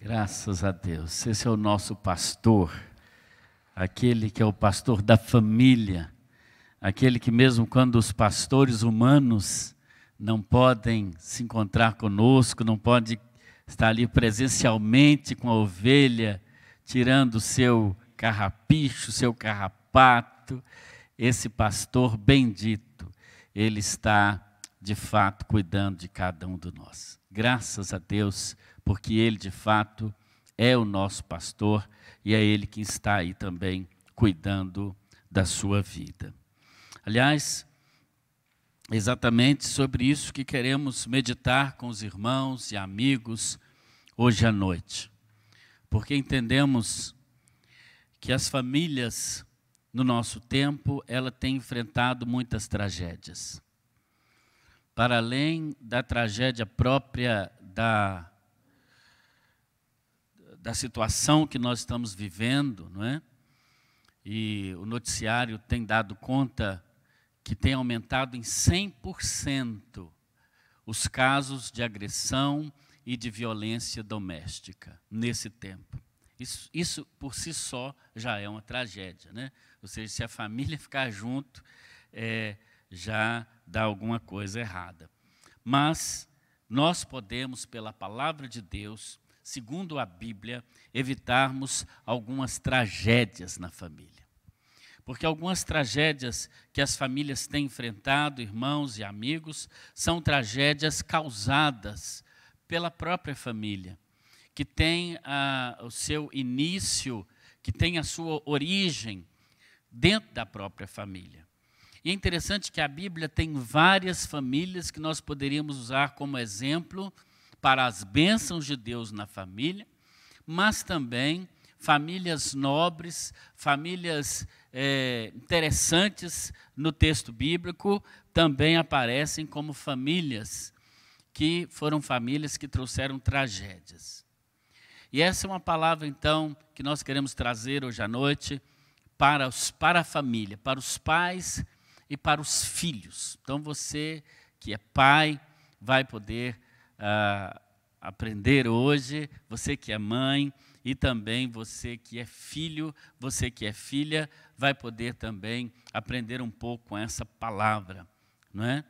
Graças a Deus. Esse é o nosso pastor, aquele que é o pastor da família, aquele que, mesmo quando os pastores humanos não podem se encontrar conosco, não pode estar ali presencialmente com a ovelha, tirando o seu carrapicho, seu carrapato, esse pastor bendito, ele está de fato cuidando de cada um de nós. Graças a Deus, porque ele de fato é o nosso pastor e é ele que está aí também cuidando da sua vida. Aliás, exatamente sobre isso que queremos meditar com os irmãos e amigos hoje à noite. Porque entendemos que as famílias no nosso tempo, ela tem enfrentado muitas tragédias. Para além da tragédia própria da da situação que nós estamos vivendo, não é? E o noticiário tem dado conta que tem aumentado em 100% os casos de agressão e de violência doméstica nesse tempo. Isso, isso por si só já é uma tragédia, né? Ou seja, se a família ficar junto, é, já dá alguma coisa errada. Mas nós podemos, pela palavra de Deus, segundo a Bíblia, evitarmos algumas tragédias na família. Porque algumas tragédias que as famílias têm enfrentado, irmãos e amigos, são tragédias causadas pela própria família que tem ah, o seu início, que tem a sua origem dentro da própria família. E é interessante que a Bíblia tem várias famílias que nós poderíamos usar como exemplo para as bênçãos de Deus na família, mas também famílias nobres, famílias é, interessantes no texto bíblico também aparecem como famílias que foram famílias que trouxeram tragédias. E essa é uma palavra, então, que nós queremos trazer hoje à noite para, os, para a família, para os pais e para os filhos. Então, você que é pai vai poder ah, aprender hoje, você que é mãe e também você que é filho, você que é filha, vai poder também aprender um pouco com essa palavra, não é?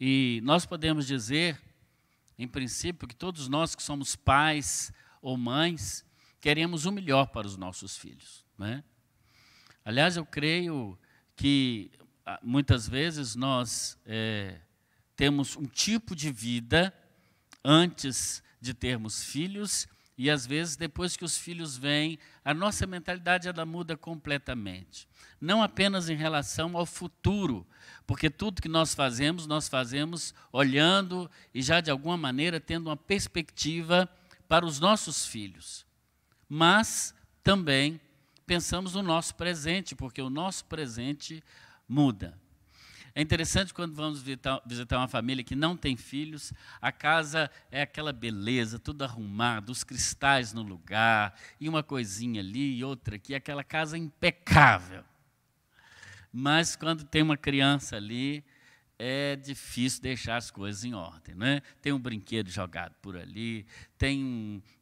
E nós podemos dizer, em princípio, que todos nós que somos pais, ou mães, queremos o melhor para os nossos filhos. Né? Aliás, eu creio que ah, muitas vezes nós é, temos um tipo de vida antes de termos filhos e às vezes depois que os filhos vêm, a nossa mentalidade ela muda completamente. Não apenas em relação ao futuro, porque tudo que nós fazemos, nós fazemos olhando e já de alguma maneira tendo uma perspectiva para os nossos filhos, mas também pensamos no nosso presente, porque o nosso presente muda. É interessante quando vamos visitar, uma família que não tem filhos, a casa é aquela beleza, tudo arrumado, os cristais no lugar, e uma coisinha ali e outra aqui, aquela casa impecável. Mas quando tem uma criança ali, é difícil deixar as coisas em ordem. Né? Tem um brinquedo jogado por ali, tem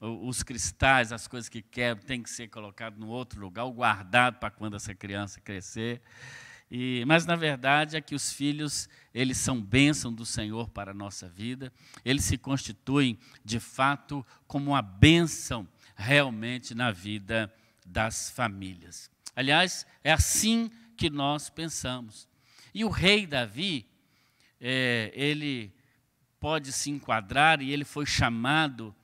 um, os cristais, as coisas que quebram, tem que ser colocado no outro lugar, guardado para quando essa criança crescer. E, mas na verdade é que os filhos eles são bênção do Senhor para a nossa vida. Eles se constituem de fato como uma bênção realmente na vida das famílias. Aliás, é assim que nós pensamos. E o rei Davi, é, ele pode se enquadrar e ele foi chamado.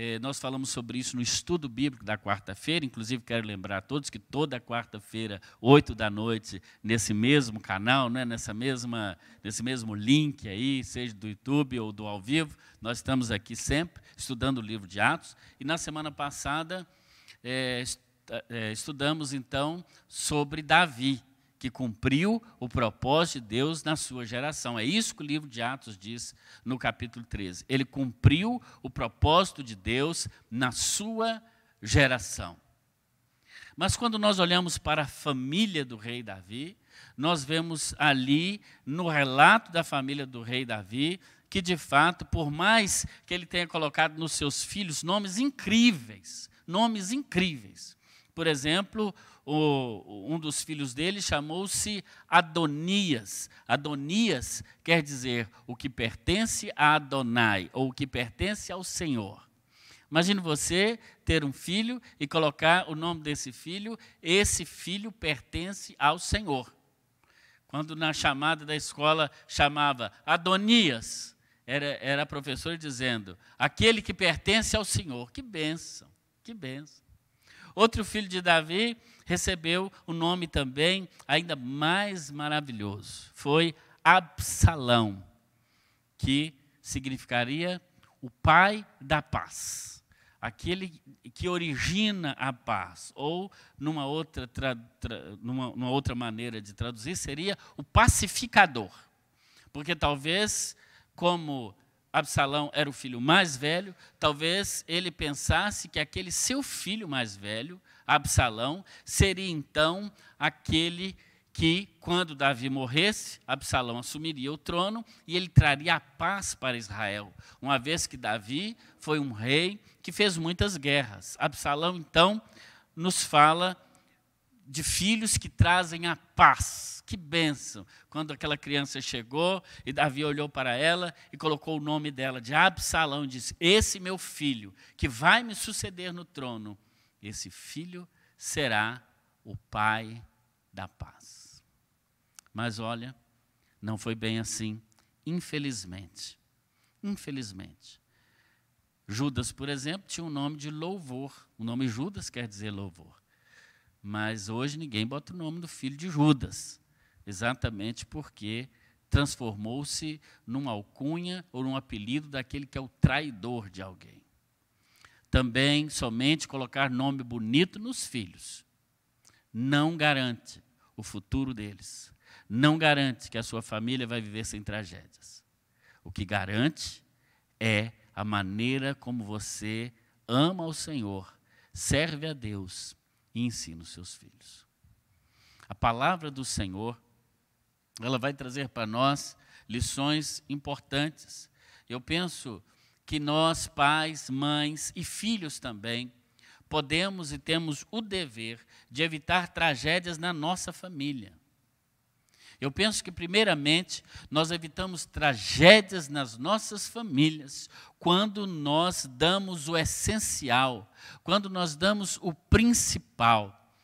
É, nós falamos sobre isso no estudo bíblico da quarta-feira, inclusive quero lembrar a todos que toda quarta-feira, oito da noite, nesse mesmo canal, né, nessa mesma, nesse mesmo link aí, seja do YouTube ou do ao vivo, nós estamos aqui sempre estudando o livro de Atos. E na semana passada é, é estudamos então sobre Davi que cumpriu o propósito de Deus na sua geração. É isso que o livro de Atos diz no capítulo 13. Ele cumpriu o propósito de Deus na sua geração. Mas quando nós olhamos para a família do rei Davi, nós vemos ali, no relato da família do rei Davi, que, de fato, por mais que ele tenha colocado nos seus filhos nomes incríveis, nomes incríveis. Por exemplo, o, um dos filhos dele chamou-se Adonias. Adonias quer dizer o que pertence a Adonai, ou o que pertence ao Senhor. Imagine você ter um filho e colocar o nome desse filho, esse filho pertence ao Senhor. Quando na chamada da escola chamava Adonias, era, era a professora dizendo, aquele que pertence ao Senhor. Que bênção, que bênção. Outro filho de Davi recebeu o um nome também ainda mais maravilhoso. Foi Absalão, que significaria o pai da paz aquele que origina a paz, ou numa outra, tra, tra, numa, numa outra maneira de traduzir, seria o pacificador. Porque talvez, como Absalão era o filho mais velho, talvez ele pensasse que aquele seu filho mais velho, Absalão, seria então aquele que, quando Davi morresse, Absalão assumiria o trono e ele traria a paz para Israel, uma vez que Davi foi um rei que fez muitas guerras. Absalão, então, nos fala de filhos que trazem a paz. Que bênção! Quando aquela criança chegou e Davi olhou para ela e colocou o nome dela de Absalão, e disse: Esse meu filho, que vai me suceder no trono, esse filho será o pai da paz. Mas olha, não foi bem assim, infelizmente. Infelizmente. Judas, por exemplo, tinha o um nome de louvor. O nome Judas quer dizer louvor. Mas hoje ninguém bota o nome do filho de Judas, exatamente porque transformou-se numa alcunha ou num apelido daquele que é o traidor de alguém. Também somente colocar nome bonito nos filhos não garante o futuro deles não garante que a sua família vai viver sem tragédias. O que garante é a maneira como você ama o Senhor, serve a Deus e ensina os seus filhos. A palavra do Senhor, ela vai trazer para nós lições importantes. Eu penso que nós, pais, mães e filhos também, podemos e temos o dever de evitar tragédias na nossa família. Eu penso que, primeiramente, nós evitamos tragédias nas nossas famílias quando nós damos o essencial, quando nós damos o principal.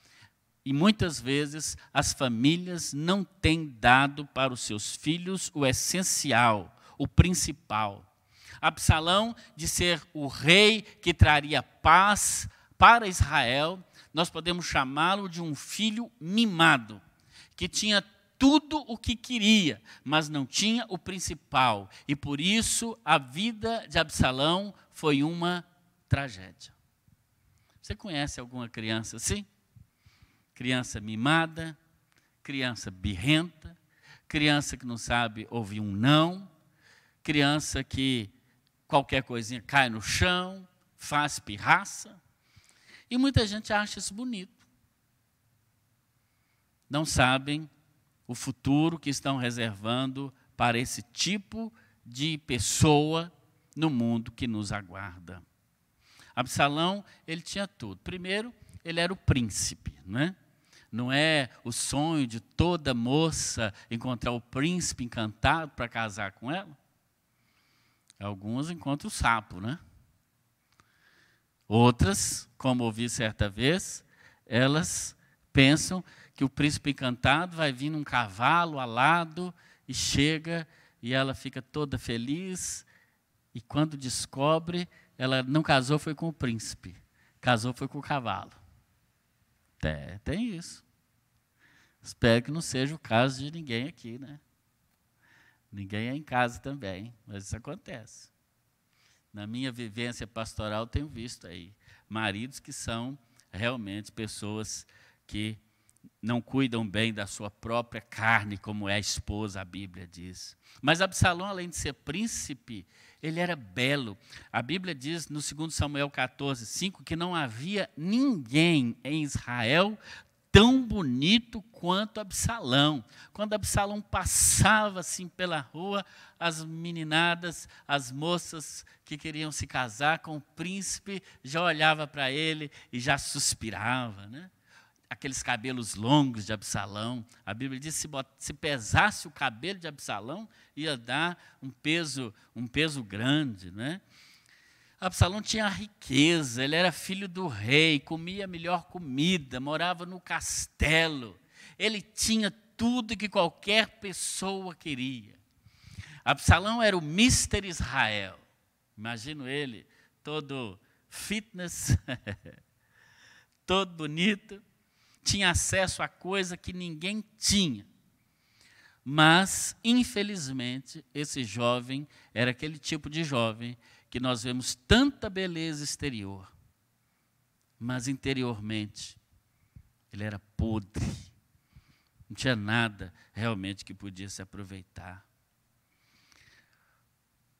E muitas vezes as famílias não têm dado para os seus filhos o essencial, o principal. Absalão, de ser o rei que traria paz para Israel, nós podemos chamá-lo de um filho mimado, que tinha tudo o que queria, mas não tinha o principal. E por isso a vida de Absalão foi uma tragédia. Você conhece alguma criança assim? Criança mimada, criança birrenta, criança que não sabe ouvir um não, criança que qualquer coisinha cai no chão, faz pirraça. E muita gente acha isso bonito. Não sabem o futuro que estão reservando para esse tipo de pessoa no mundo que nos aguarda. Absalão, ele tinha tudo. Primeiro, ele era o príncipe, não é? Não é o sonho de toda moça encontrar o príncipe encantado para casar com ela? Algumas encontram o sapo, né? Outras, como ouvi certa vez, elas pensam que o príncipe encantado vai vir num cavalo alado e chega e ela fica toda feliz. E quando descobre, ela não casou foi com o príncipe, casou foi com o cavalo. É, tem isso. Espero que não seja o caso de ninguém aqui, né? Ninguém é em casa também, mas isso acontece. Na minha vivência pastoral, tenho visto aí maridos que são realmente pessoas que não cuidam bem da sua própria carne, como é a esposa, a Bíblia diz. Mas Absalão, além de ser príncipe, ele era belo. A Bíblia diz no 2 Samuel 14, 5, que não havia ninguém em Israel tão bonito quanto Absalão. Quando Absalão passava assim pela rua, as meninadas, as moças que queriam se casar com o príncipe, já olhava para ele e já suspirava, né? Aqueles cabelos longos de Absalão. A Bíblia diz que se, se pesasse o cabelo de Absalão, ia dar um peso, um peso grande, né? Absalão tinha riqueza, ele era filho do rei, comia a melhor comida, morava no castelo. Ele tinha tudo que qualquer pessoa queria. Absalão era o Mister Israel. Imagino ele, todo fitness, todo bonito, tinha acesso a coisa que ninguém tinha. Mas, infelizmente, esse jovem era aquele tipo de jovem que nós vemos tanta beleza exterior, mas interiormente ele era podre. Não tinha nada realmente que podia se aproveitar.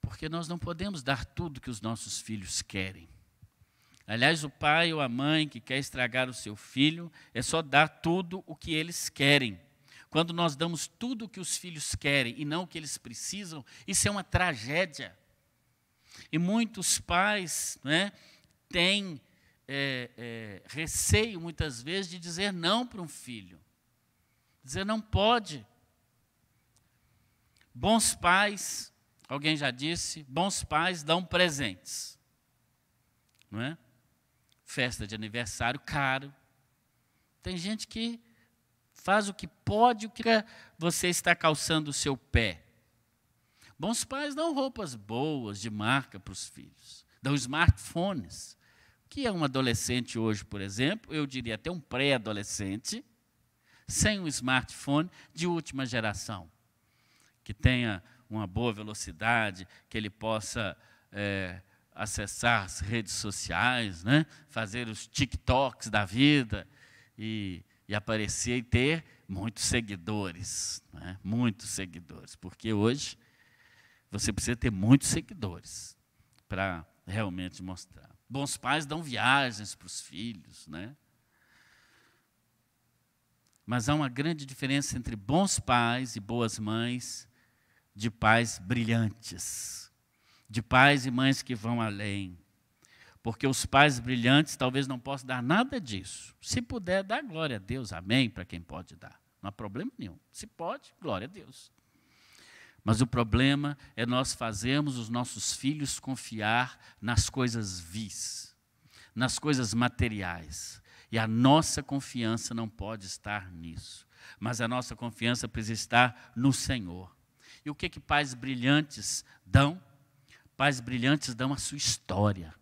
Porque nós não podemos dar tudo que os nossos filhos querem. Aliás, o pai ou a mãe que quer estragar o seu filho é só dar tudo o que eles querem. Quando nós damos tudo o que os filhos querem e não o que eles precisam, isso é uma tragédia. E muitos pais né, têm é, é, receio, muitas vezes, de dizer não para um filho. Dizer não pode. Bons pais, alguém já disse, bons pais dão presentes. Não é? Festa de aniversário caro. Tem gente que faz o que pode, o que você está calçando o seu pé. Bons pais dão roupas boas, de marca para os filhos, dão smartphones. O que é um adolescente hoje, por exemplo? Eu diria até um pré-adolescente, sem um smartphone de última geração, que tenha uma boa velocidade, que ele possa é, acessar as redes sociais, né? fazer os TikToks da vida e, e aparecer e ter muitos seguidores, né? muitos seguidores, porque hoje você precisa ter muitos seguidores para realmente mostrar. Bons pais dão viagens para os filhos, né? Mas há uma grande diferença entre bons pais e boas mães, de pais brilhantes, de pais e mães que vão além. Porque os pais brilhantes talvez não possam dar nada disso. Se puder, dá glória a Deus, amém, para quem pode dar. Não há problema nenhum. Se pode, glória a Deus. Mas o problema é nós fazermos os nossos filhos confiar nas coisas vis, nas coisas materiais. E a nossa confiança não pode estar nisso. Mas a nossa confiança precisa estar no Senhor. E o que que pais brilhantes dão? Pais brilhantes dão a sua história.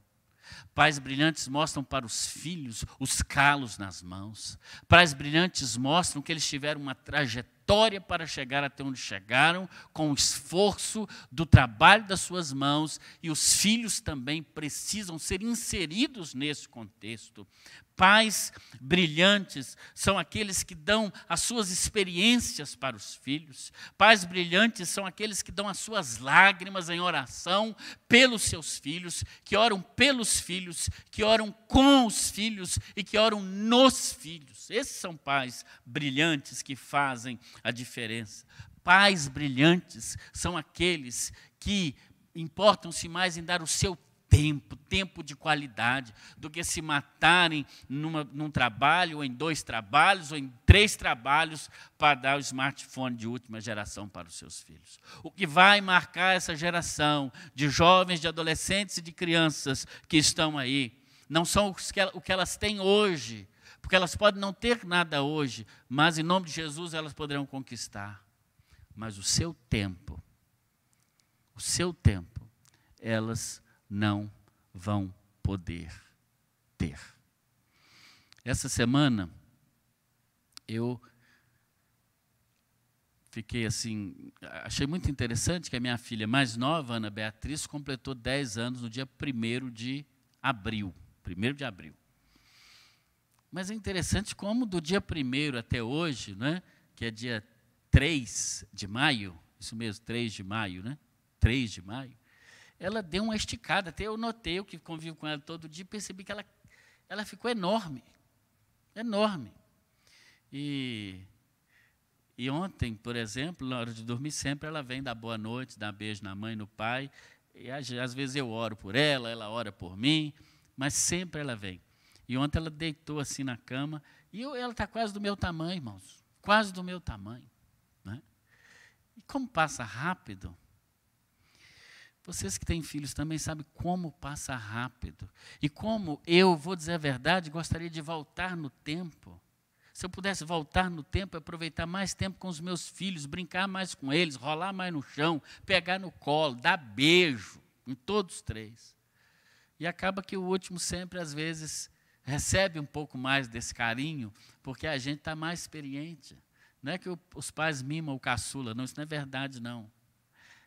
Pais brilhantes mostram para os filhos os calos nas mãos. Pais brilhantes mostram que eles tiveram uma trajetória para chegar até onde chegaram, com o esforço do trabalho das suas mãos, e os filhos também precisam ser inseridos nesse contexto. Pais brilhantes são aqueles que dão as suas experiências para os filhos. Pais brilhantes são aqueles que dão as suas lágrimas em oração pelos seus filhos, que oram pelos filhos, que oram com os filhos e que oram nos filhos. Esses são pais brilhantes que fazem a diferença. Pais brilhantes são aqueles que importam-se mais em dar o seu tempo, tempo de qualidade, do que se matarem numa, num trabalho, ou em dois trabalhos, ou em três trabalhos, para dar o smartphone de última geração para os seus filhos. O que vai marcar essa geração de jovens, de adolescentes e de crianças que estão aí, não são o que elas têm hoje, porque elas podem não ter nada hoje, mas em nome de Jesus elas poderão conquistar. Mas o seu tempo, o seu tempo, elas não vão poder ter. Essa semana, eu fiquei assim, achei muito interessante que a minha filha mais nova, Ana Beatriz, completou 10 anos no dia 1 de abril. 1 de abril. Mas é interessante como do dia 1 até hoje, né, que é dia 3 de maio, isso mesmo, 3 de maio, né? 3 de maio, ela deu uma esticada. Até eu notei, eu que convivo com ela todo dia, percebi que ela, ela ficou enorme. Enorme. E, e ontem, por exemplo, na hora de dormir, sempre ela vem dar boa noite, dar beijo na mãe, no pai. E às vezes eu oro por ela, ela ora por mim, mas sempre ela vem. E ontem ela deitou assim na cama, e eu, ela está quase do meu tamanho, irmãos. Quase do meu tamanho. Né? E como passa rápido, vocês que têm filhos também sabem como passa rápido. E como eu, vou dizer a verdade, gostaria de voltar no tempo. Se eu pudesse voltar no tempo, aproveitar mais tempo com os meus filhos, brincar mais com eles, rolar mais no chão, pegar no colo, dar beijo em todos os três. E acaba que o último sempre, às vezes, recebe um pouco mais desse carinho, porque a gente está mais experiente. Não é que os pais mimam o caçula, não, isso não é verdade, não.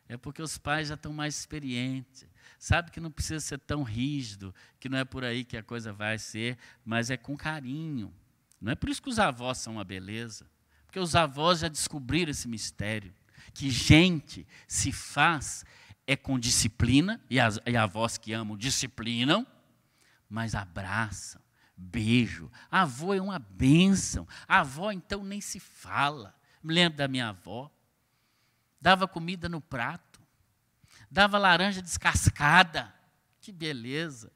É porque os pais já estão mais experientes. Sabe que não precisa ser tão rígido, que não é por aí que a coisa vai ser, mas é com carinho. Não é por isso que os avós são uma beleza, porque os avós já descobriram esse mistério, que gente se faz é com disciplina, e as e avós que amam disciplinam, mas abraçam, beijo. A avó é uma bênção. A avó, então, nem se fala. Me lembro da minha avó dava comida no prato, dava laranja descascada, que beleza.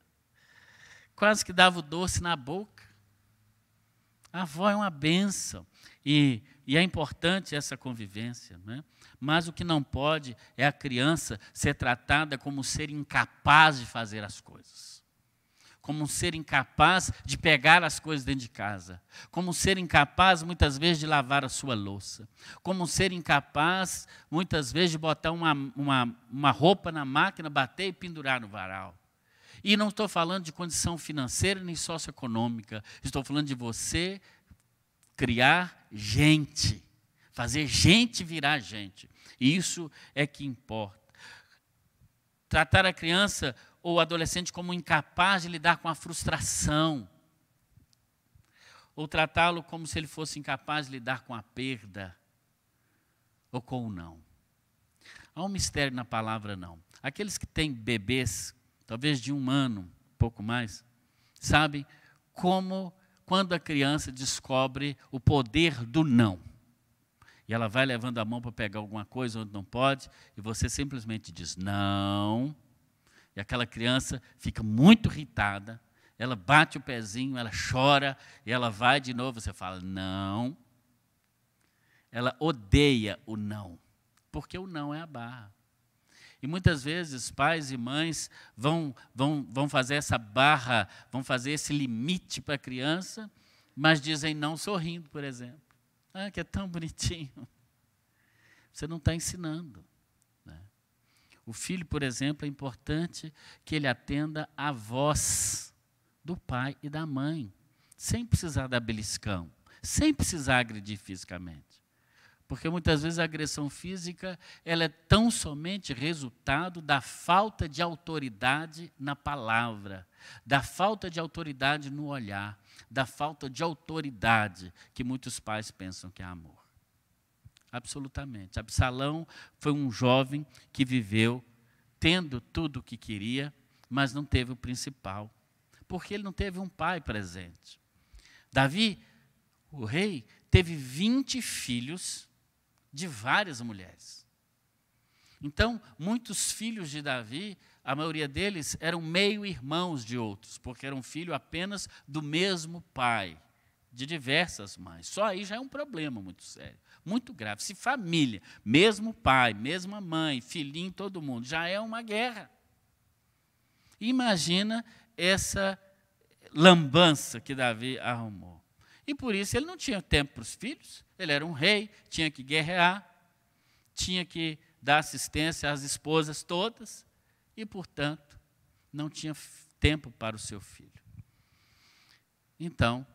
Quase que dava o doce na boca. A avó é uma benção. E, e é importante essa convivência. Né? Mas o que não pode é a criança ser tratada como ser incapaz de fazer as coisas como um ser incapaz de pegar as coisas dentro de casa, como um ser incapaz, muitas vezes, de lavar a sua louça, como um ser incapaz, muitas vezes, de botar uma, uma, uma roupa na máquina, bater e pendurar no varal. E não estou falando de condição financeira nem socioeconômica, estou falando de você criar gente, fazer gente virar gente. Isso é que importa. Tratar a criança ou adolescente como incapaz de lidar com a frustração, ou tratá-lo como se ele fosse incapaz de lidar com a perda, ou com o não. Há um mistério na palavra não. Aqueles que têm bebês, talvez de um ano, pouco mais, sabem como, quando a criança descobre o poder do não. E ela vai levando a mão para pegar alguma coisa onde não pode, e você simplesmente diz não e aquela criança fica muito irritada, ela bate o pezinho, ela chora, e ela vai de novo, você fala, não. Ela odeia o não, porque o não é a barra. E muitas vezes pais e mães vão, vão, vão fazer essa barra, vão fazer esse limite para a criança, mas dizem não sorrindo, por exemplo. Ah, que é tão bonitinho. Você não está ensinando. O filho, por exemplo, é importante que ele atenda à voz do pai e da mãe, sem precisar dar beliscão, sem precisar agredir fisicamente. Porque muitas vezes a agressão física ela é tão somente resultado da falta de autoridade na palavra, da falta de autoridade no olhar, da falta de autoridade que muitos pais pensam que é amor. Absolutamente. Absalão foi um jovem que viveu tendo tudo o que queria, mas não teve o principal, porque ele não teve um pai presente. Davi, o rei, teve 20 filhos de várias mulheres. Então, muitos filhos de Davi, a maioria deles eram meio-irmãos de outros, porque eram filhos apenas do mesmo pai, de diversas mães. Só aí já é um problema muito sério muito grave. Se família, mesmo pai, mesma mãe, filhinho, todo mundo, já é uma guerra. Imagina essa lambança que Davi arrumou. E por isso ele não tinha tempo para os filhos, ele era um rei, tinha que guerrear, tinha que dar assistência às esposas todas, e, portanto, não tinha tempo para o seu filho. Então,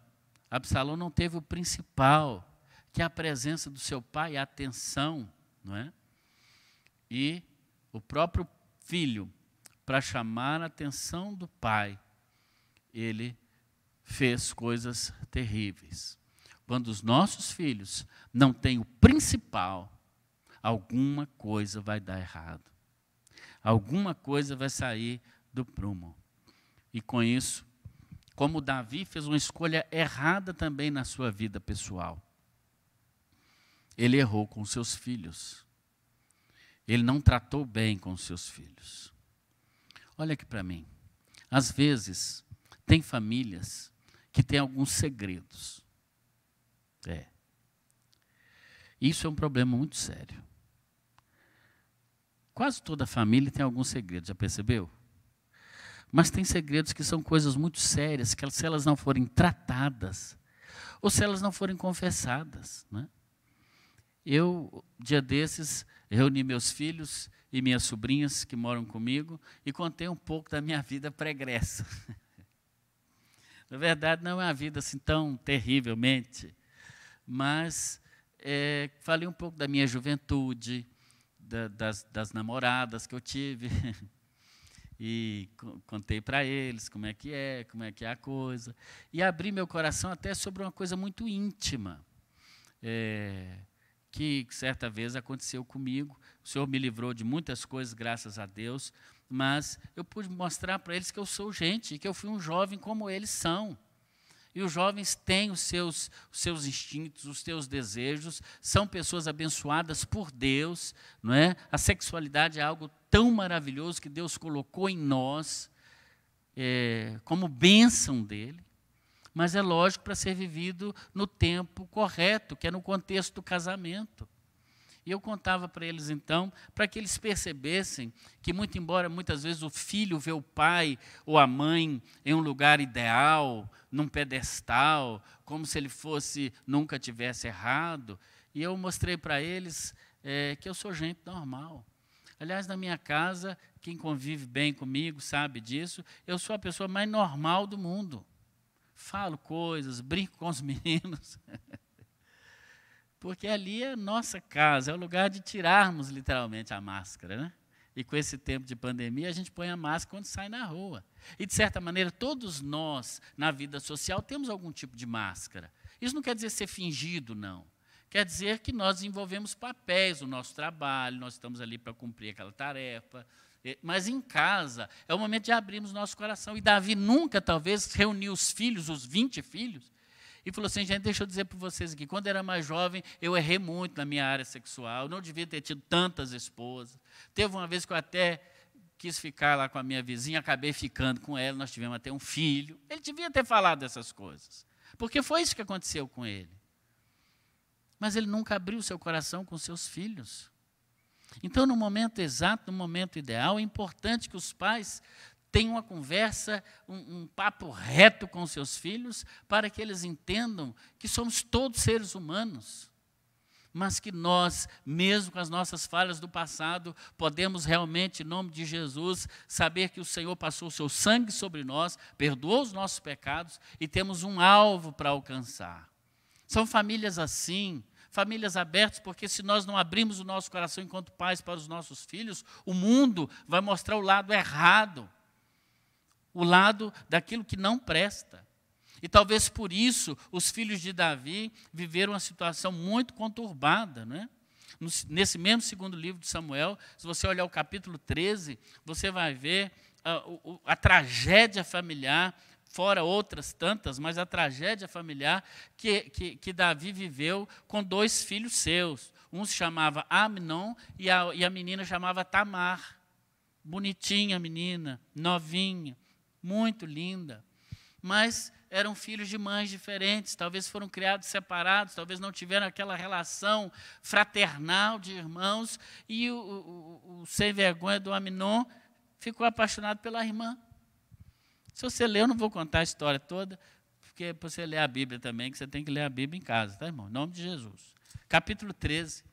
Absalão não teve o principal, que a presença do seu pai, a atenção, não é? E o próprio filho, para chamar a atenção do pai, ele fez coisas terríveis. Quando os nossos filhos não têm o principal, alguma coisa vai dar errado. Alguma coisa vai sair do prumo. E com isso, como Davi fez uma escolha errada também na sua vida pessoal. Ele errou com seus filhos. Ele não tratou bem com seus filhos. Olha aqui para mim. Às vezes, tem famílias que têm alguns segredos. É. Isso é um problema muito sério. Quase toda família tem algum segredo, já percebeu? Mas tem segredos que são coisas muito sérias, que se elas não forem tratadas, ou se elas não forem confessadas. Né? Eu, dia desses, reuni meus filhos e minhas sobrinhas que moram comigo e contei um pouco da minha vida pregressa. Na verdade, não é uma vida assim tão terrivelmente, mas é, falei um pouco da minha juventude, da, das, das namoradas que eu tive. e contei para eles como é que é, como é que é a coisa. E abri meu coração até sobre uma coisa muito íntima, é, que certa vez aconteceu comigo. O Senhor me livrou de muitas coisas, graças a Deus, mas eu pude mostrar para eles que eu sou gente, que eu fui um jovem como eles são. E os jovens têm os seus, os seus instintos, os seus desejos, são pessoas abençoadas por Deus, não é? A sexualidade é algo tão maravilhoso que Deus colocou em nós é, como bênção dele, mas é lógico para ser vivido no tempo correto, que é no contexto do casamento. E eu contava para eles então, para que eles percebessem que, muito embora muitas vezes o filho vê o pai ou a mãe em um lugar ideal, num pedestal, como se ele fosse, nunca tivesse errado, e eu mostrei para eles é, que eu sou gente normal. Aliás, na minha casa, quem convive bem comigo sabe disso, eu sou a pessoa mais normal do mundo. Falo coisas, brinco com os meninos. Porque ali é nossa casa, é o lugar de tirarmos literalmente a máscara, né? E com esse tempo de pandemia, a gente põe a máscara quando sai na rua. E, de certa maneira, todos nós, na vida social, temos algum tipo de máscara. Isso não quer dizer ser fingido, não. Quer dizer que nós desenvolvemos papéis no nosso trabalho, nós estamos ali para cumprir aquela tarefa. Mas em casa, é o momento de abrirmos nosso coração. E Davi nunca, talvez, reuniu os filhos, os 20 filhos, e falou assim: gente, deixa eu dizer para vocês aqui, quando era mais jovem, eu errei muito na minha área sexual, não devia ter tido tantas esposas. Teve uma vez que eu até quis ficar lá com a minha vizinha, acabei ficando com ela, nós tivemos até um filho. Ele devia ter falado dessas coisas, porque foi isso que aconteceu com ele. Mas ele nunca abriu seu coração com seus filhos. Então, no momento exato, no momento ideal, é importante que os pais tenha uma conversa, um, um, papo reto com seus filhos, para que eles entendam que somos todos seres humanos, mas que nós, mesmo com as nossas falhas do passado, podemos realmente, em nome de Jesus, saber que o Senhor passou o seu sangue sobre nós, perdoou os nossos pecados e temos um alvo para alcançar. São famílias assim, famílias abertas, porque se nós não abrimos o nosso coração enquanto pais para os nossos filhos, o mundo vai mostrar o lado errado o lado daquilo que não presta. E talvez por isso os filhos de Davi viveram uma situação muito conturbada, né? Nesse mesmo segundo livro de Samuel, se você olhar o capítulo 13, você vai ver a, a, a tragédia familiar, fora outras tantas, mas a tragédia familiar que, que, que, Davi viveu com dois filhos seus. Um se chamava Amnon e a, e a menina chamava Tamar. Bonitinha menina, novinha muito linda. Mas eram filhos de mães diferentes, talvez foram criados separados, talvez não tiveram aquela relação fraternal de irmãos, e o, o, o sem vergonha do Aminon ficou apaixonado pela irmã. Se você ler, eu não vou contar a história toda, porque você ler a Bíblia também, que você tem que ler a Bíblia em casa, tá, irmão? Em nome de Jesus. Capítulo 13.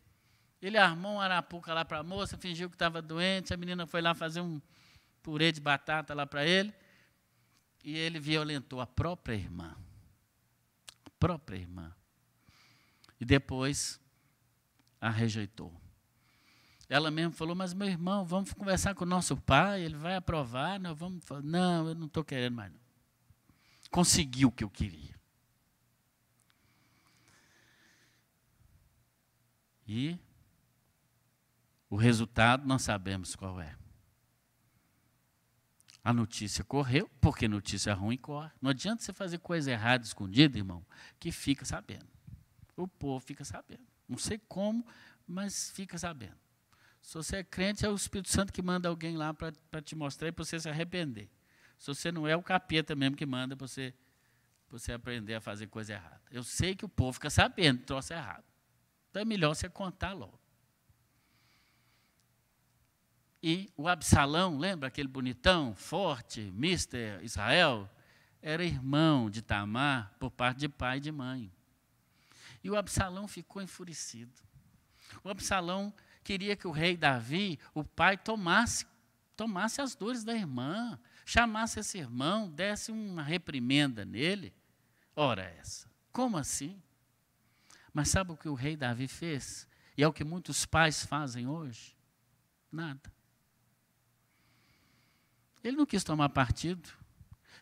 Ele armou uma arapuca lá para a moça, fingiu que estava doente, a menina foi lá fazer um purê de batata lá para ele e ele violentou a própria irmã. A própria irmã. E depois a rejeitou. Ela mesmo falou: Mas meu irmão, vamos conversar com o nosso pai, ele vai aprovar. Nós vamos. Não, eu não estou querendo mais. Não. Conseguiu o que eu queria. E o resultado nós sabemos qual é. A notícia correu, porque notícia ruim corre. Não adianta você fazer coisa errada escondida, irmão, que fica sabendo. O povo fica sabendo. Não sei como, mas fica sabendo. Se você é crente, é o Espírito Santo que manda alguém lá para te mostrar e para você se arrepender. Se você não é, o capeta mesmo que manda para você, você aprender a fazer coisa errada. Eu sei que o povo fica sabendo que troço errado. Então é melhor você contar logo. E o Absalão, lembra aquele bonitão, forte, Mister Israel? Era irmão de Tamar por parte de pai e de mãe. E o Absalão ficou enfurecido. O Absalão queria que o rei Davi, o pai, tomasse, tomasse as dores da irmã, chamasse esse irmão, desse uma reprimenda nele. Ora essa. Como assim? Mas sabe o que o rei Davi fez? E é o que muitos pais fazem hoje? Nada. Ele não quis tomar partido.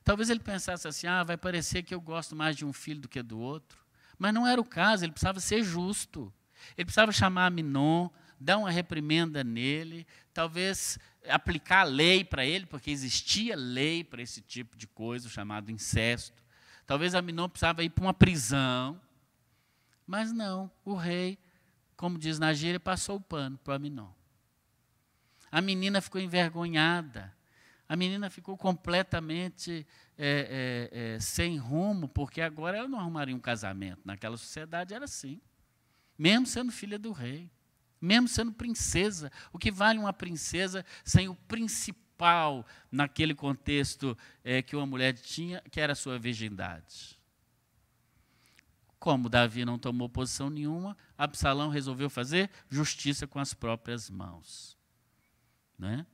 Talvez ele pensasse assim: ah, vai parecer que eu gosto mais de um filho do que do outro. Mas não era o caso, ele precisava ser justo. Ele precisava chamar Minon, dar uma reprimenda nele, talvez aplicar lei para ele, porque existia lei para esse tipo de coisa, chamado incesto. Talvez Minon precisava ir para uma prisão. Mas não, o rei, como diz na gíria, passou o pano para Minon. A menina ficou envergonhada a menina ficou completamente é, é, é, sem rumo, porque agora ela não arrumaria um casamento. Naquela sociedade era assim. Mesmo sendo filha do rei, mesmo sendo princesa. O que vale uma princesa sem o principal naquele contexto é, que uma mulher tinha, que era a sua virgindade? Como Davi não tomou posição nenhuma, Absalão resolveu fazer justiça com as próprias mãos. Né?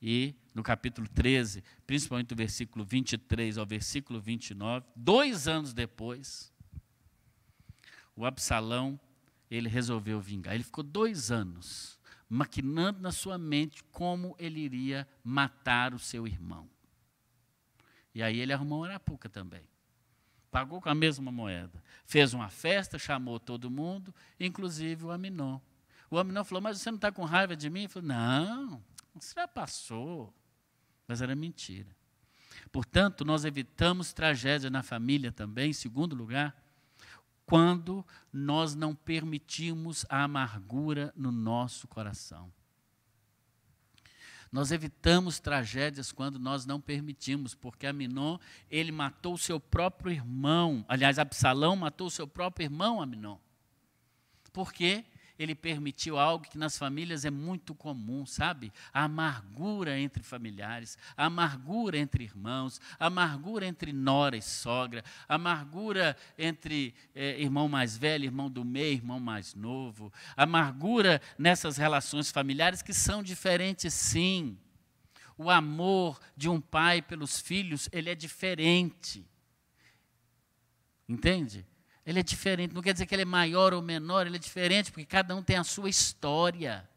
E no capítulo 13, principalmente do versículo 23 ao versículo 29, dois anos depois, o Absalão, ele resolveu vingar. Ele ficou dois anos maquinando na sua mente como ele iria matar o seu irmão. E aí ele arrumou uma arapuca também. Pagou com a mesma moeda. Fez uma festa, chamou todo mundo, inclusive o Aminon. O Aminon falou, mas você não está com raiva de mim? Ele falou, não, isso já passou. Mas era mentira. Portanto, nós evitamos tragédia na família também, em segundo lugar, quando nós não permitimos a amargura no nosso coração. Nós evitamos tragédias quando nós não permitimos, porque Aminon, ele matou o seu próprio irmão. Aliás, Absalão matou o seu próprio irmão, Aminon. Por quê? Ele permitiu algo que nas famílias é muito comum, sabe? A amargura entre familiares, a amargura entre irmãos, a amargura entre nora e sogra, a amargura entre é, irmão mais velho, irmão do meio, irmão mais novo, a amargura nessas relações familiares que são diferentes, sim. O amor de um pai pelos filhos, ele é diferente. Entende? Ele é diferente. Não quer dizer que ele é maior ou menor, ele é diferente, porque cada um tem a sua história.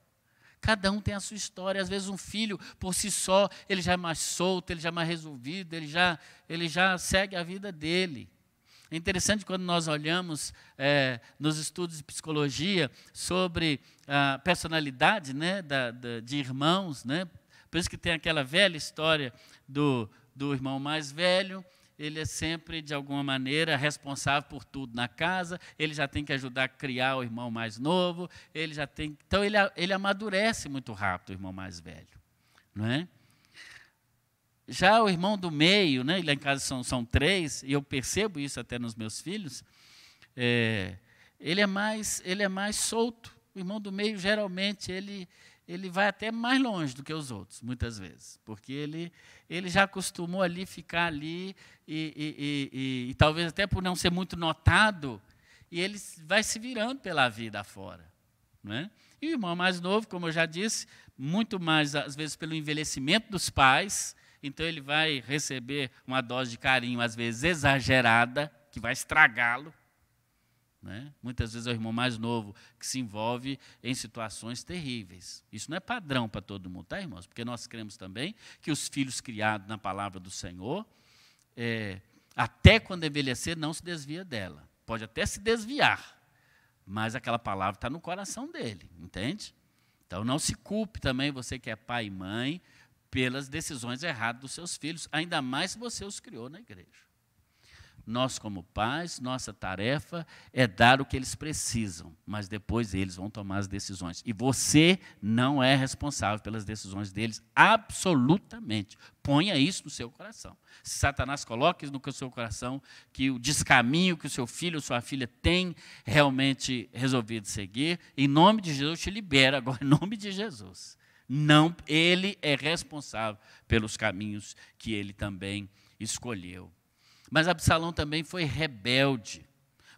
Cada um tem a sua história. Às vezes um filho, por si só, ele já é mais solto, ele já é mais resolvido, ele já, ele já segue a vida dele. É interessante quando nós olhamos é, nos estudos de psicologia sobre a personalidade né, da, da, de irmãos, né? por isso que tem aquela velha história do, do irmão mais velho ele é sempre, de alguma maneira, responsável por tudo na casa, ele já tem que ajudar a criar o irmão mais novo, ele já tem. Então, ele, ele amadurece muito rápido, o irmão mais velho. Não é? Já o irmão do meio, né, lá em casa são, são três, e eu percebo isso até nos meus filhos, é, ele, é mais, ele é mais solto. O irmão do meio, geralmente, ele, ele vai até mais longe do que os outros, muitas vezes, porque ele, ele já acostumou ali ficar ali e, e, e, e, talvez até por não ser muito notado, e ele vai se virando pela vida afora. Não é? E o irmão mais novo, como eu já disse, muito mais às vezes pelo envelhecimento dos pais, então ele vai receber uma dose de carinho às vezes exagerada, que vai estragá-lo, né? Muitas vezes é o irmão mais novo que se envolve em situações terríveis. Isso não é padrão para todo mundo, tá, irmãos? Porque nós cremos também que os filhos criados na palavra do Senhor, é, até quando envelhecer, não se desvia dela. Pode até se desviar, mas aquela palavra está no coração dele, entende? Então não se culpe também, você que é pai e mãe, pelas decisões erradas dos seus filhos, ainda mais se você os criou na igreja. Nós, como pais, nossa tarefa é dar o que eles precisam, mas depois eles vão tomar as decisões. E você não é responsável pelas decisões deles, absolutamente. Ponha isso no seu coração. Se Satanás coloca isso no seu coração, que o descaminho que o seu filho ou sua filha tem realmente resolvido seguir, em nome de Jesus, te libera agora, em nome de Jesus. Não, ele é responsável pelos caminhos que ele também escolheu. Mas Absalão também foi rebelde,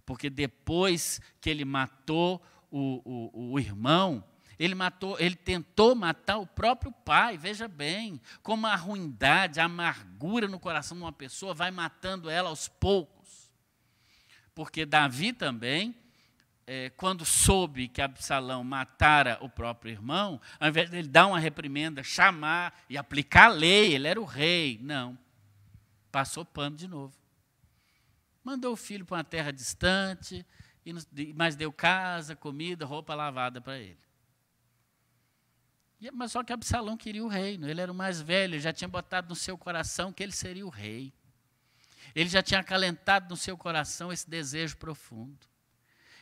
porque depois que ele matou o, o, o irmão, ele matou, ele tentou matar o próprio pai. Veja bem, como a ruindade, a amargura no coração de uma pessoa vai matando ela aos poucos. Porque Davi também, é, quando soube que Absalão matara o próprio irmão, ao invés de ele dar uma reprimenda, chamar e aplicar a lei, ele era o rei. Não. Passou pano de novo. Mandou o filho para uma terra distante, mas deu casa, comida, roupa lavada para ele. Mas só que Absalão queria o reino, ele era o mais velho, ele já tinha botado no seu coração que ele seria o rei. Ele já tinha acalentado no seu coração esse desejo profundo.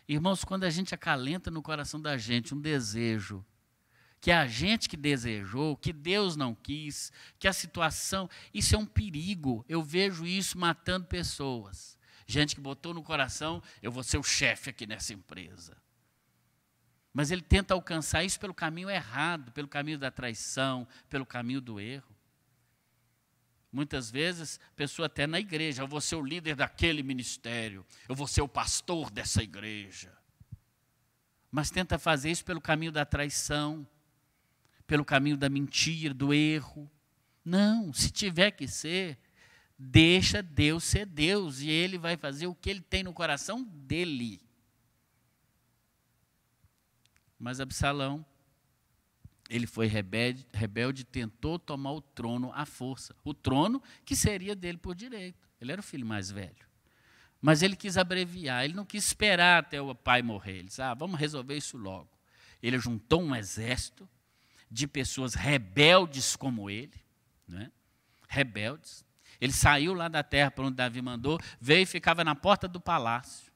Irmãos, quando a gente acalenta no coração da gente um desejo que é a gente que desejou, que Deus não quis, que a situação, isso é um perigo. Eu vejo isso matando pessoas. Gente que botou no coração, eu vou ser o chefe aqui nessa empresa. Mas ele tenta alcançar isso pelo caminho errado, pelo caminho da traição, pelo caminho do erro. Muitas vezes, pessoa até na igreja, eu vou ser o líder daquele ministério, eu vou ser o pastor dessa igreja. Mas tenta fazer isso pelo caminho da traição, pelo caminho da mentira, do erro. Não, se tiver que ser, Deixa Deus ser Deus e ele vai fazer o que ele tem no coração dele. Mas Absalão, ele foi rebelde, rebelde tentou tomar o trono à força. O trono que seria dele por direito. Ele era o filho mais velho. Mas ele quis abreviar, ele não quis esperar até o pai morrer. Ele disse: ah, vamos resolver isso logo. Ele juntou um exército de pessoas rebeldes como ele, né? rebeldes, ele saiu lá da terra para onde Davi mandou, veio e ficava na porta do palácio.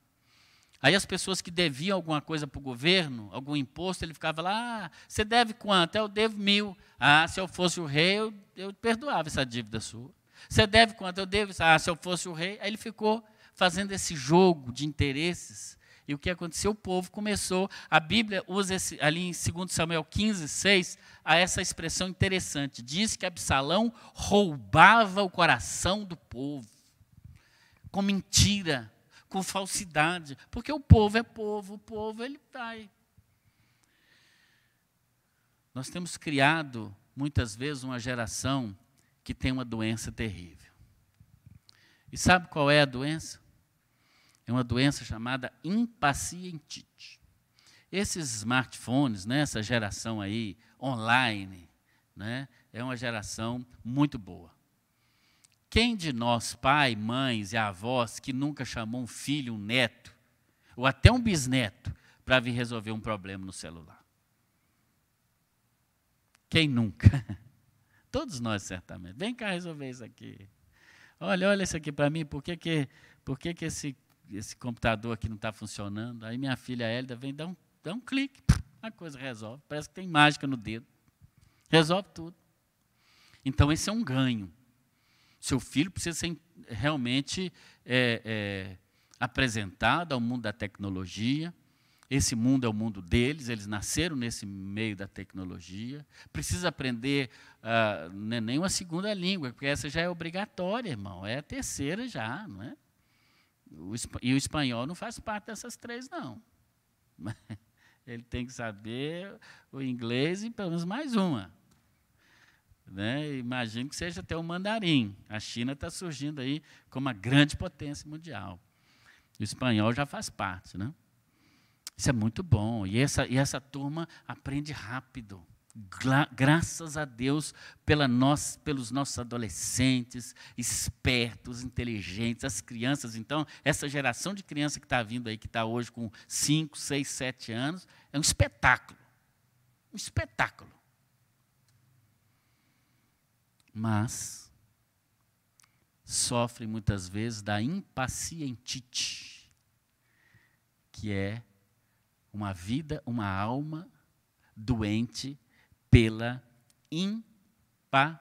Aí as pessoas que deviam alguma coisa para o governo, algum imposto, ele ficava lá, ah, você deve quanto? Eu devo mil. Ah, se eu fosse o rei, eu, eu perdoava essa dívida sua. Você deve quanto? Eu devo. Ah, se eu fosse o rei. Aí ele ficou fazendo esse jogo de interesses. E o que aconteceu? O povo começou. A Bíblia usa esse, ali em 2 Samuel 15, 6, a essa expressão interessante. Diz que Absalão roubava o coração do povo com mentira, com falsidade, porque o povo é povo, o povo ele vai. Nós temos criado muitas vezes uma geração que tem uma doença terrível. E sabe qual é a doença? É uma doença chamada impacientite. Esses smartphones, né, essa geração aí online, né, é uma geração muito boa. Quem de nós, pai, mães e avós, que nunca chamou um filho, um neto, ou até um bisneto, para vir resolver um problema no celular? Quem nunca? Todos nós, certamente. Vem cá resolver isso aqui. Olha, olha isso aqui para mim, por que, que, por que, que esse, esse computador aqui não está funcionando? Aí minha filha Hélida vem dar um Dá um clique, a coisa resolve. Parece que tem mágica no dedo. Resolve tudo. Então, esse é um ganho. Seu filho precisa ser realmente é, é, apresentado ao mundo da tecnologia. Esse mundo é o mundo deles, eles nasceram nesse meio da tecnologia. Precisa aprender não é nem uma segunda língua, porque essa já é obrigatória, irmão. É a terceira já, não é? E o espanhol não faz parte dessas três, não. ele tem que saber o inglês e pelo menos mais uma. Né? Imagino que seja até o mandarim. A China está surgindo aí como uma grande potência mundial. O espanhol já faz parte. Né? Isso é muito bom. E essa, e essa turma aprende rápido. Graças a Deus pela nós, pelos nossos adolescentes, espertos, inteligentes, as crianças. Então, essa geração de criança que está vindo aí, que está hoje com 5, 6, 7 anos, é um espetáculo. Um espetáculo. mas sofrem muitas vezes da impacientite, que é uma vida, uma alma doente pela impaciência.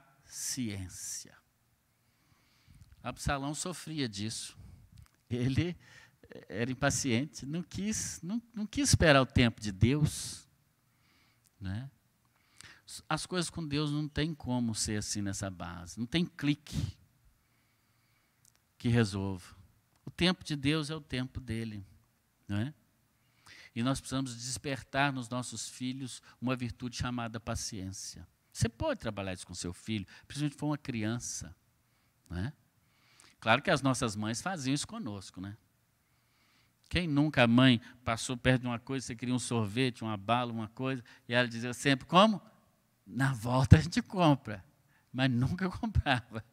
Absalão sofria disso. Ele era impaciente, não quis, não, não quis esperar o tempo de Deus. Né? As coisas com Deus não tem como ser assim nessa base, não tem clique que resolva. O tempo de Deus é o tempo dele. Não é? E nós precisamos despertar nos nossos filhos uma virtude chamada paciência. Você pode trabalhar isso com seu filho, principalmente se for uma criança. Né? Claro que as nossas mães faziam isso conosco, né? Quem nunca a mãe passou perto de uma coisa, você queria um sorvete, uma bala, uma coisa, e ela dizia sempre, como? Na volta a gente compra. Mas nunca comprava.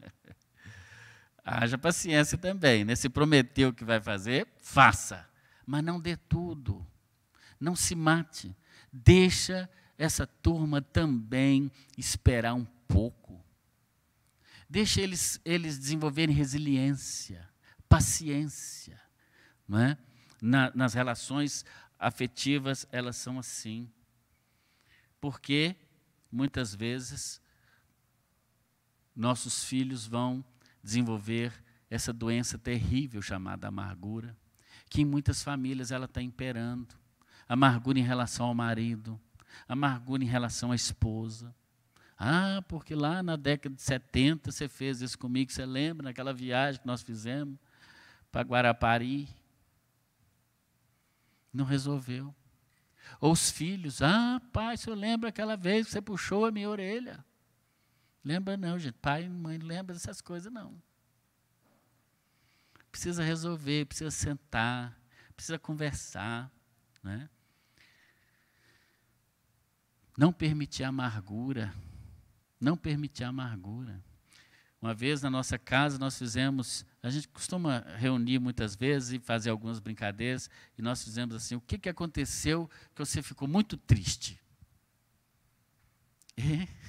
Haja paciência também, né? Se prometeu que vai fazer, faça. Mas não dê tudo. Não se mate. Deixa essa turma também esperar um pouco. Deixa eles, eles desenvolverem resiliência, paciência. Não é? Na, nas relações afetivas, elas são assim. Porque, muitas vezes, nossos filhos vão desenvolver essa doença terrível chamada amargura, que em muitas famílias ela está imperando. Amargura em relação ao marido, amargura em relação à esposa. Ah, porque lá na década de 70 você fez isso comigo, você lembra naquela viagem que nós fizemos para Guarapari? Não resolveu. Ou os filhos, ah, pai, senhor lembra aquela vez que você puxou a minha orelha? Lembra não, gente. Pai e mãe não lembra dessas coisas, não. Precisa resolver, precisa sentar, precisa conversar. Né? Não permitir amargura. Não permitir amargura. Uma vez na nossa casa nós fizemos, a gente costuma reunir muitas vezes e fazer algumas brincadeiras, e nós fizemos assim: o que, que aconteceu que você ficou muito triste?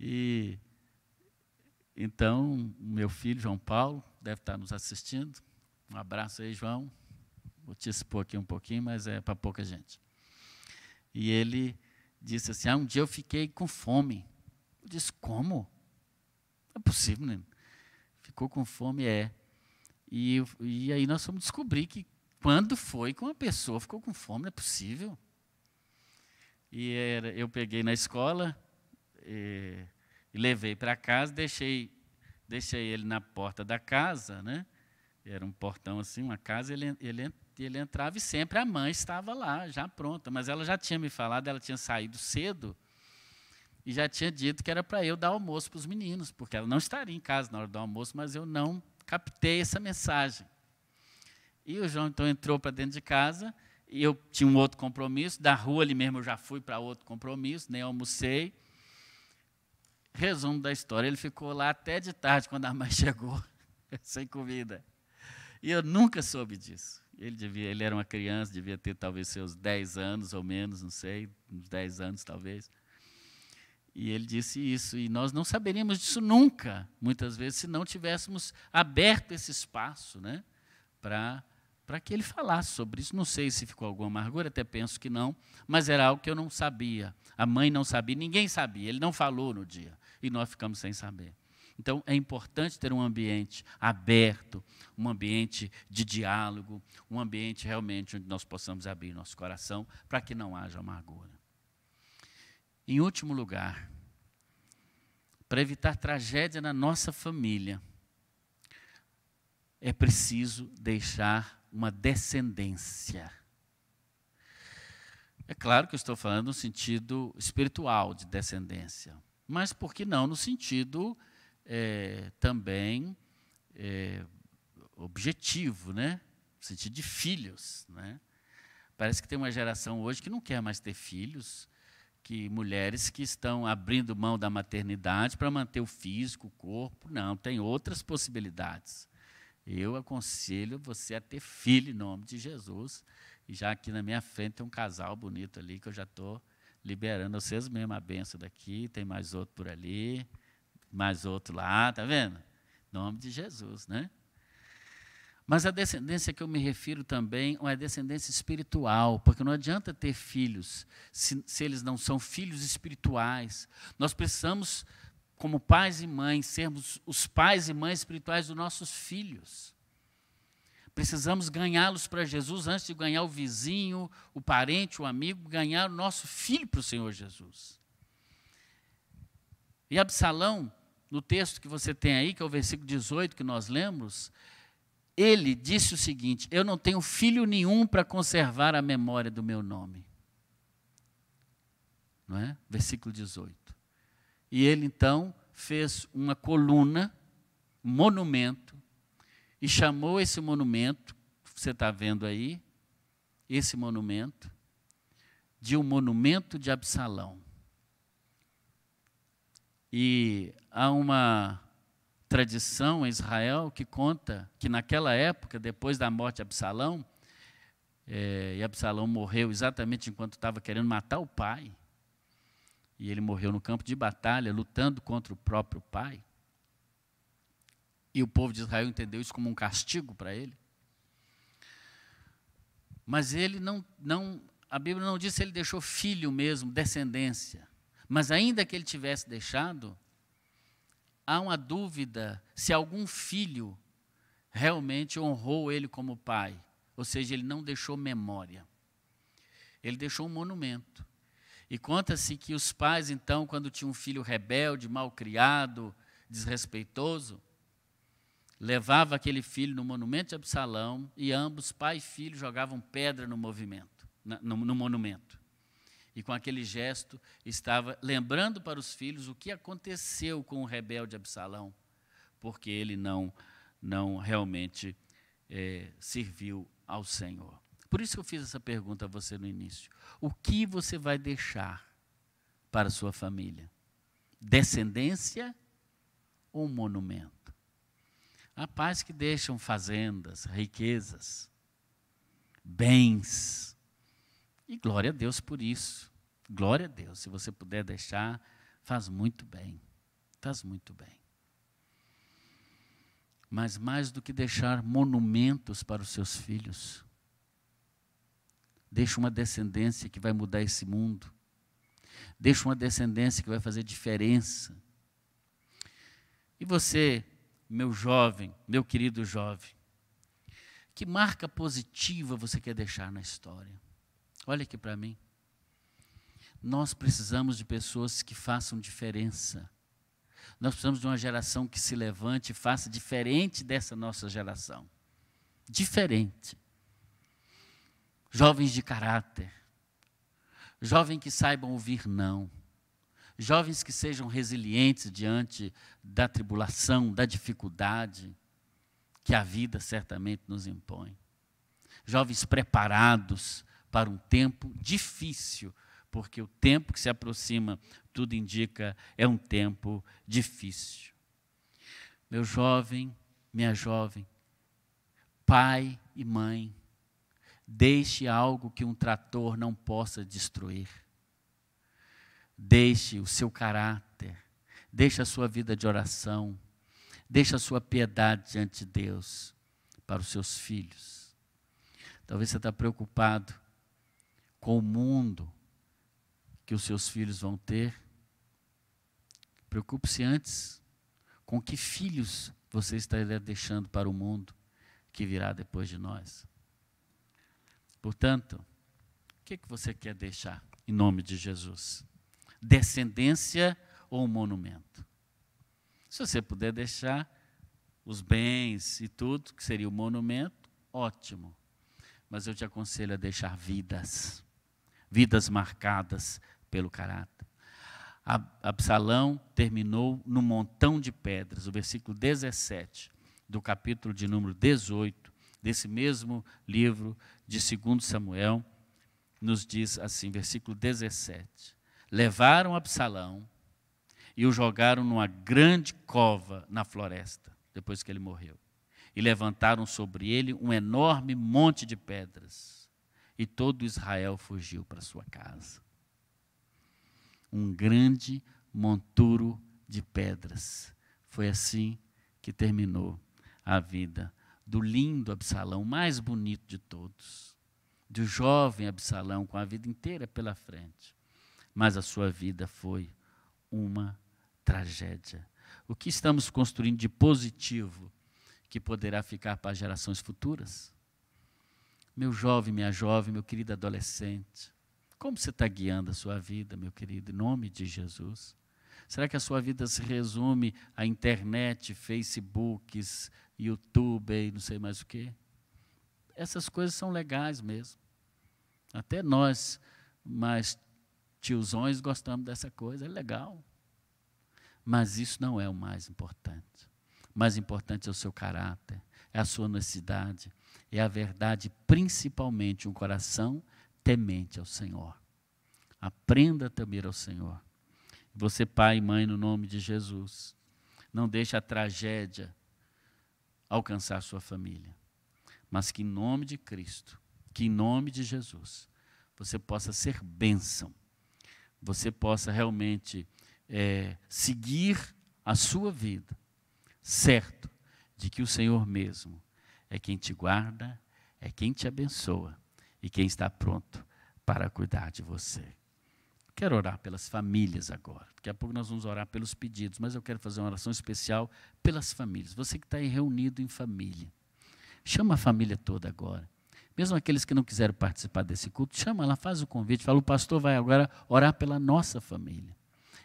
E, e então, meu filho João Paulo deve estar nos assistindo. Um abraço aí, João. Vou te expor aqui um pouquinho, mas é para pouca gente. E ele disse assim: ah, um dia eu fiquei com fome. Eu disse: como? Não é possível, né? Ficou com fome, é. E, e aí nós fomos descobrir que quando foi que uma pessoa ficou com fome, não é possível. E era, eu peguei na escola e, e levei para casa, deixei, deixei ele na porta da casa, né? Era um portão assim, uma casa, ele, ele ele entrava e sempre a mãe estava lá, já pronta. Mas ela já tinha me falado, ela tinha saído cedo e já tinha dito que era para eu dar almoço para os meninos, porque ela não estaria em casa na hora do almoço, mas eu não captei essa mensagem. E o João então entrou para dentro de casa e eu tinha um outro compromisso. Da rua ali mesmo eu já fui para outro compromisso, nem almocei. Resumo da história: ele ficou lá até de tarde, quando a mãe chegou, sem comida. E eu nunca soube disso. Ele, devia, ele era uma criança, devia ter talvez seus 10 anos ou menos, não sei, uns 10 anos talvez. E ele disse isso, e nós não saberíamos disso nunca, muitas vezes, se não tivéssemos aberto esse espaço né, para que ele falasse sobre isso. Não sei se ficou alguma amargura, até penso que não, mas era algo que eu não sabia. A mãe não sabia, ninguém sabia, ele não falou no dia, e nós ficamos sem saber. Então, é importante ter um ambiente aberto, um ambiente de diálogo, um ambiente realmente onde nós possamos abrir nosso coração para que não haja amargura. Em último lugar, para evitar tragédia na nossa família, é preciso deixar uma descendência. É claro que eu estou falando no sentido espiritual de descendência, mas por que não no sentido é, também é, objetivo, né? no sentido de filhos. Né? Parece que tem uma geração hoje que não quer mais ter filhos, que mulheres que estão abrindo mão da maternidade para manter o físico, o corpo. Não, tem outras possibilidades. Eu aconselho você a ter filho em nome de Jesus. E já aqui na minha frente tem um casal bonito ali que eu já estou liberando vocês mesmo a benção daqui, tem mais outro por ali mais outro lá, tá vendo? Nome de Jesus, né? Mas a descendência que eu me refiro também é descendência espiritual, porque não adianta ter filhos se, se, eles não são filhos espirituais. Nós precisamos, como pais e mães, sermos os pais e mães espirituais dos nossos filhos. Precisamos ganhá-los para Jesus antes de ganhar o vizinho, o parente, o amigo, ganhar o nosso filho para o Senhor Jesus. E Absalão, no texto que você tem aí, que é o versículo 18 que nós lemos, ele disse o seguinte: Eu não tenho filho nenhum para conservar a memória do meu nome. Não é? Versículo 18. E ele então fez uma coluna, um monumento, e chamou esse monumento, você está vendo aí, esse monumento, de um monumento de Absalão. E há uma tradição em Israel que conta que naquela época, depois da morte de Absalão, é, e Absalão morreu exatamente enquanto estava querendo matar o pai, e ele morreu no campo de batalha, lutando contra o próprio pai. E o povo de Israel entendeu isso como um castigo para ele. Mas ele não, não, a Bíblia não diz se ele deixou filho mesmo, descendência. Mas ainda que ele tivesse deixado, há uma dúvida se algum filho realmente honrou ele como pai, ou seja, ele não deixou memória. Ele deixou um monumento. E conta-se que os pais, então, quando tinham um filho rebelde, mal criado, desrespeitoso, levava aquele filho no monumento de Absalão e ambos, pai e filho, jogavam pedra no movimento, no, no monumento e com aquele gesto estava lembrando para os filhos o que aconteceu com o rebelde Absalão, porque ele não, não realmente é, serviu ao Senhor. Por isso que eu fiz essa pergunta a você no início. O que você vai deixar para a sua família? Descendência ou um monumento? Há pais que deixam fazendas, riquezas, bens, e glória a Deus por isso. Glória a Deus. Se você puder deixar, faz muito bem. Faz muito bem. Mas mais do que deixar monumentos para os seus filhos, deixa uma descendência que vai mudar esse mundo. Deixa uma descendência que vai fazer diferença. E você, meu jovem, meu querido jovem, que marca positiva você quer deixar na história? Olha aqui para mim. Nós precisamos de pessoas que façam diferença. Nós precisamos de uma geração que se levante e faça diferente dessa nossa geração. Diferente. Jovens de caráter. Jovens que saibam ouvir não. Jovens que sejam resilientes diante da tribulação, da dificuldade que a vida certamente nos impõe. Jovens preparados para um tempo difícil, porque o tempo que se aproxima, tudo indica, é um tempo difícil. Meu jovem, minha jovem, pai e mãe, deixe algo que um trator não possa destruir. Deixe o seu caráter, deixe a sua vida de oração, deixe a sua piedade diante de Deus para os seus filhos. Talvez você está preocupado com o mundo que os seus filhos vão ter. Preocupe-se antes com que filhos você estaria deixando para o mundo que virá depois de nós. Portanto, o que, que você quer deixar em nome de Jesus? Descendência ou um monumento? Se você puder deixar os bens e tudo, que seria o monumento, ótimo. Mas eu te aconselho a deixar vidas vidas marcadas pelo caráter. Absalão terminou no montão de pedras, o versículo 17 do capítulo de número 18 desse mesmo livro de 2 Samuel, nos diz assim, versículo 17: Levaram Absalão e o jogaram numa grande cova na floresta, depois que ele morreu. E levantaram sobre ele um enorme monte de pedras e todo Israel fugiu para sua casa. Um grande monturo de pedras. Foi assim que terminou a vida do lindo Absalão, mais bonito de todos, do jovem Absalão, com a vida inteira pela frente. Mas a sua vida foi uma tragédia. O que estamos construindo de positivo que poderá ficar para gerações futuras? Meu jovem, minha jovem, meu querido adolescente, como você está guiando a sua vida, meu querido, em nome de Jesus? Será que a sua vida se resume à internet, Facebooks, YouTube e não sei mais o quê? Essas coisas são legais mesmo. Até nós, mais tiozões, gostamos dessa coisa, é legal. Mas isso não é o mais importante. O mais importante é o seu caráter, é a sua honestidade, é a verdade, principalmente um coração temente ao Senhor. Aprenda a temer ao Senhor. Você, pai e mãe, no nome de Jesus, não deixe a tragédia alcançar sua família, mas que em nome de Cristo, que em nome de Jesus, você possa ser bênção, você possa realmente é, seguir a sua vida, certo de que o Senhor mesmo é quem te guarda, é quem te abençoa e quem está pronto para cuidar de você. Quero orar pelas famílias agora. Daqui a pouco nós vamos orar pelos pedidos, mas eu quero fazer uma oração especial pelas famílias. Você que está aí reunido em família. Chama a família toda agora. Mesmo aqueles que não quiseram participar desse culto, chama lá, faz o convite, fala, o pastor vai agora orar pela nossa família.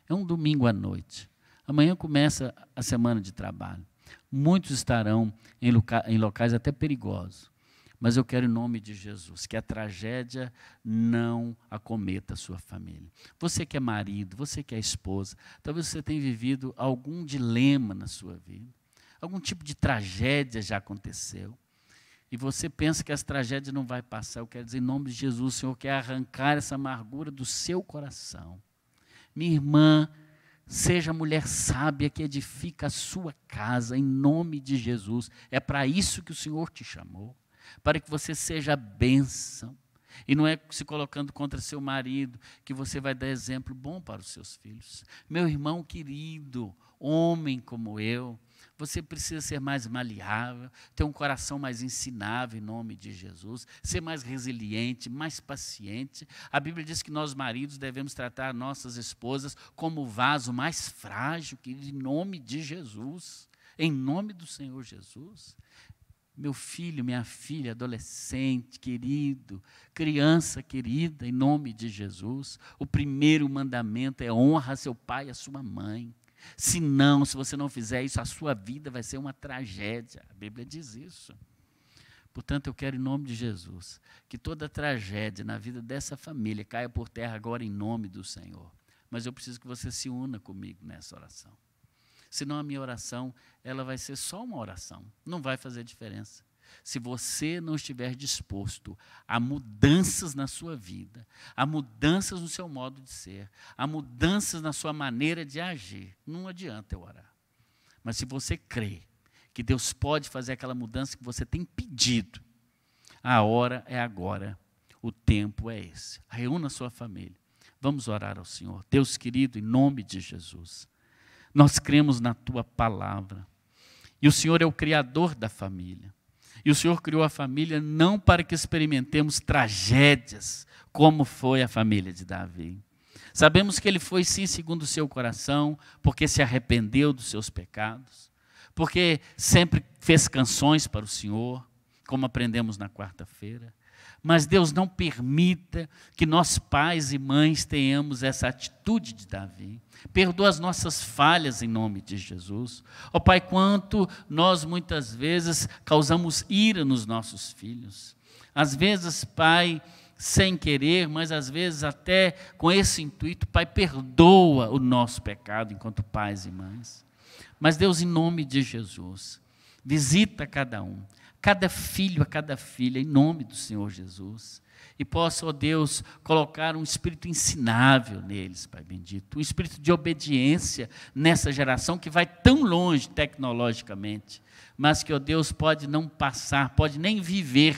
É um domingo à noite. Amanhã começa a semana de trabalho. Muitos estarão em, em locais até perigosos. Mas eu quero, em nome de Jesus, que a tragédia não acometa a sua família. Você que é marido, você que é esposa, talvez você tenha vivido algum dilema na sua vida. Algum tipo de tragédia já aconteceu. E você pensa que essa tragédia não vai passar. Eu quero dizer, em nome de Jesus, o Senhor quer arrancar essa amargura do seu coração. Minha irmã, seja mulher sábia que edifica a sua casa, em nome de Jesus. É para isso que o Senhor te chamou para que você seja bênção. E não é se colocando contra seu marido que você vai dar exemplo bom para os seus filhos. Meu irmão querido, homem como eu, você precisa ser mais maleável, ter um coração mais ensinável em nome de Jesus, ser mais resiliente, mais paciente. A Bíblia diz que nós maridos devemos tratar nossas esposas como o vaso mais frágil, que em nome de Jesus, em nome do Senhor Jesus meu filho, minha filha, adolescente, querido, criança querida, em nome de Jesus, o primeiro mandamento é honra seu pai e a sua mãe. Se não, se você não fizer isso, a sua vida vai ser uma tragédia. A Bíblia diz isso. Portanto, eu quero, em nome de Jesus, que toda tragédia na vida dessa família caia por terra agora em nome do Senhor. Mas eu preciso que você se una comigo nessa oração. Senão a minha oração, ela vai ser só uma oração, não vai fazer diferença. Se você não estiver disposto a mudanças na sua vida, a mudanças no seu modo de ser, a mudanças na sua maneira de agir, não adianta eu orar. Mas se você crê que Deus pode fazer aquela mudança que você tem pedido, a hora é agora, o tempo é esse. Reúna a sua família. Vamos orar ao Senhor. Deus querido, em nome de Jesus. Nós cremos na tua palavra. E o Senhor é o criador da família. E o Senhor criou a família não para que experimentemos tragédias, como foi a família de Davi. Sabemos que ele foi sim segundo o seu coração, porque se arrependeu dos seus pecados, porque sempre fez canções para o Senhor, como aprendemos na quarta-feira. Mas Deus não permita que nós, pais e mães, tenhamos essa atitude de Davi. Perdoa as nossas falhas em nome de Jesus. Ó oh, Pai, quanto nós muitas vezes causamos ira nos nossos filhos. Às vezes, Pai, sem querer, mas às vezes até com esse intuito, Pai, perdoa o nosso pecado enquanto pais e mães. Mas Deus, em nome de Jesus, visita cada um cada filho, a cada filha, em nome do Senhor Jesus. E possa, ó Deus, colocar um espírito ensinável neles, Pai bendito, um espírito de obediência nessa geração que vai tão longe tecnologicamente, mas que, ó Deus, pode não passar, pode nem viver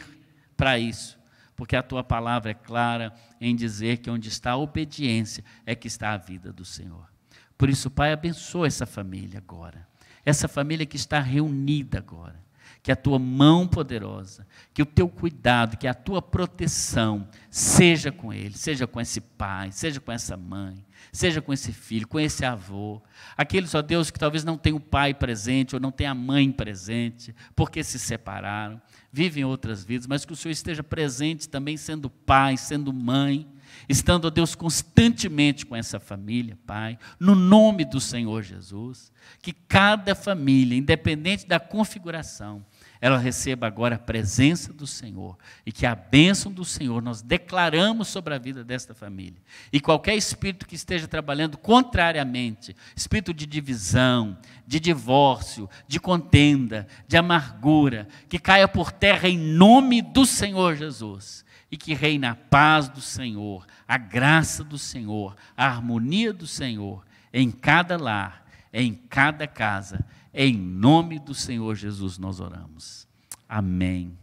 para isso, porque a tua palavra é clara em dizer que onde está a obediência é que está a vida do Senhor. Por isso, Pai, abençoa essa família agora. Essa família que está reunida agora. Que a tua mão poderosa, que o teu cuidado, que a tua proteção seja com ele, seja com esse pai, seja com essa mãe, seja com esse filho, com esse avô. Aqueles, ó Deus, que talvez não tenham o pai presente ou não tenham a mãe presente, porque se separaram, vivem outras vidas, mas que o Senhor esteja presente também, sendo pai, sendo mãe, estando, ó Deus, constantemente com essa família, Pai, no nome do Senhor Jesus, que cada família, independente da configuração, ela receba agora a presença do Senhor e que a bênção do Senhor nós declaramos sobre a vida desta família. E qualquer espírito que esteja trabalhando contrariamente, espírito de divisão, de divórcio, de contenda, de amargura, que caia por terra em nome do Senhor Jesus e que reine a paz do Senhor, a graça do Senhor, a harmonia do Senhor em cada lar, em cada casa. Em nome do Senhor Jesus nós oramos. Amém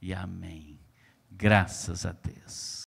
e amém. Graças a Deus.